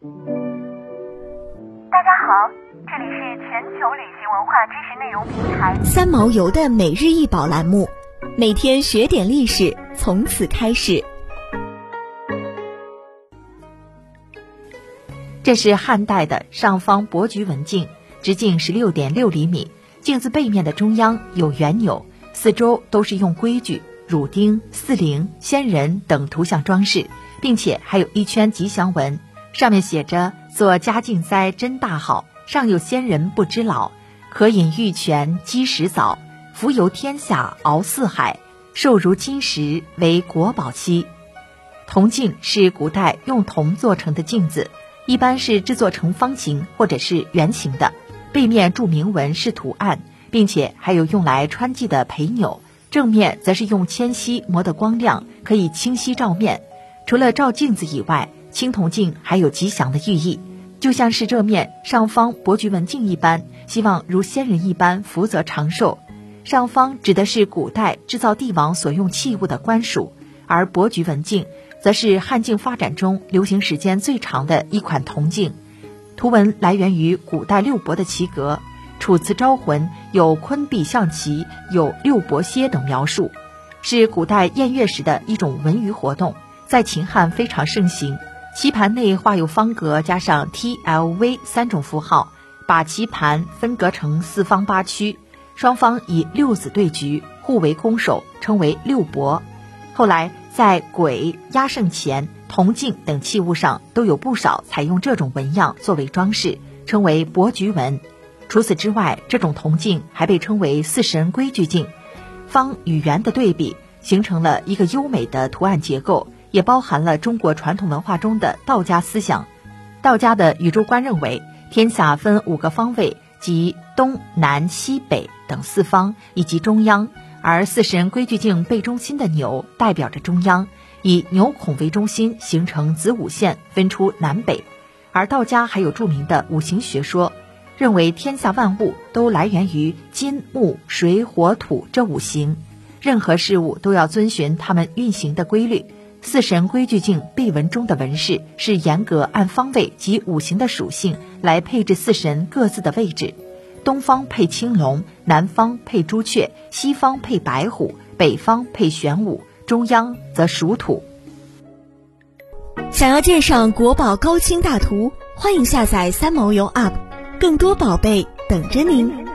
大家好，这里是全球旅行文化知识内容平台三毛游的每日一宝栏目，每天学点历史，从此开始。这是汉代的上方伯爵文镜，直径十六点六厘米，镜子背面的中央有圆钮，四周都是用规矩、乳钉、四灵、仙人等图像装饰，并且还有一圈吉祥纹，上面写着“做嘉靖哉，真大好，上有仙人不知老，可饮玉泉积石藻，浮游天下遨四海，寿如金石为国宝期”。铜镜是古代用铜做成的镜子。一般是制作成方形或者是圆形的，背面铸铭文是图案，并且还有用来穿系的陪钮。正面则是用铅锡磨得光亮，可以清晰照面。除了照镜子以外，青铜镜还有吉祥的寓意，就像是这面上方伯菊文镜一般，希望如仙人一般福泽长寿。上方指的是古代制造帝王所用器物的官署，而伯菊文镜。则是汉镜发展中流行时间最长的一款铜镜，图文来源于古代六博的棋格，《楚辞招魂》有坤壁象棋，有六博歇等描述，是古代宴乐时的一种文娱活动，在秦汉非常盛行。棋盘内画有方格，加上 T、L、V 三种符号，把棋盘分隔成四方八区，双方以六子对局，互为攻守，称为六博。后来。在鬼、压胜钱、铜镜等器物上都有不少采用这种纹样作为装饰，称为博局纹。除此之外，这种铜镜还被称为四神规矩镜。方与圆的对比，形成了一个优美的图案结构，也包含了中国传统文化中的道家思想。道家的宇宙观认为，天下分五个方位，即东南西北等四方，以及中央。而四神规矩镜背中心的牛代表着中央，以牛孔为中心形成子午线，分出南北。而道家还有著名的五行学说，认为天下万物都来源于金木水火土这五行，任何事物都要遵循它们运行的规律。四神规矩镜背纹中的纹饰是严格按方位及五行的属性来配置四神各自的位置。东方配青龙，南方配朱雀，西方配白虎，北方配玄武，中央则属土。想要鉴赏国宝高清大图，欢迎下载三毛游 App，更多宝贝等着您。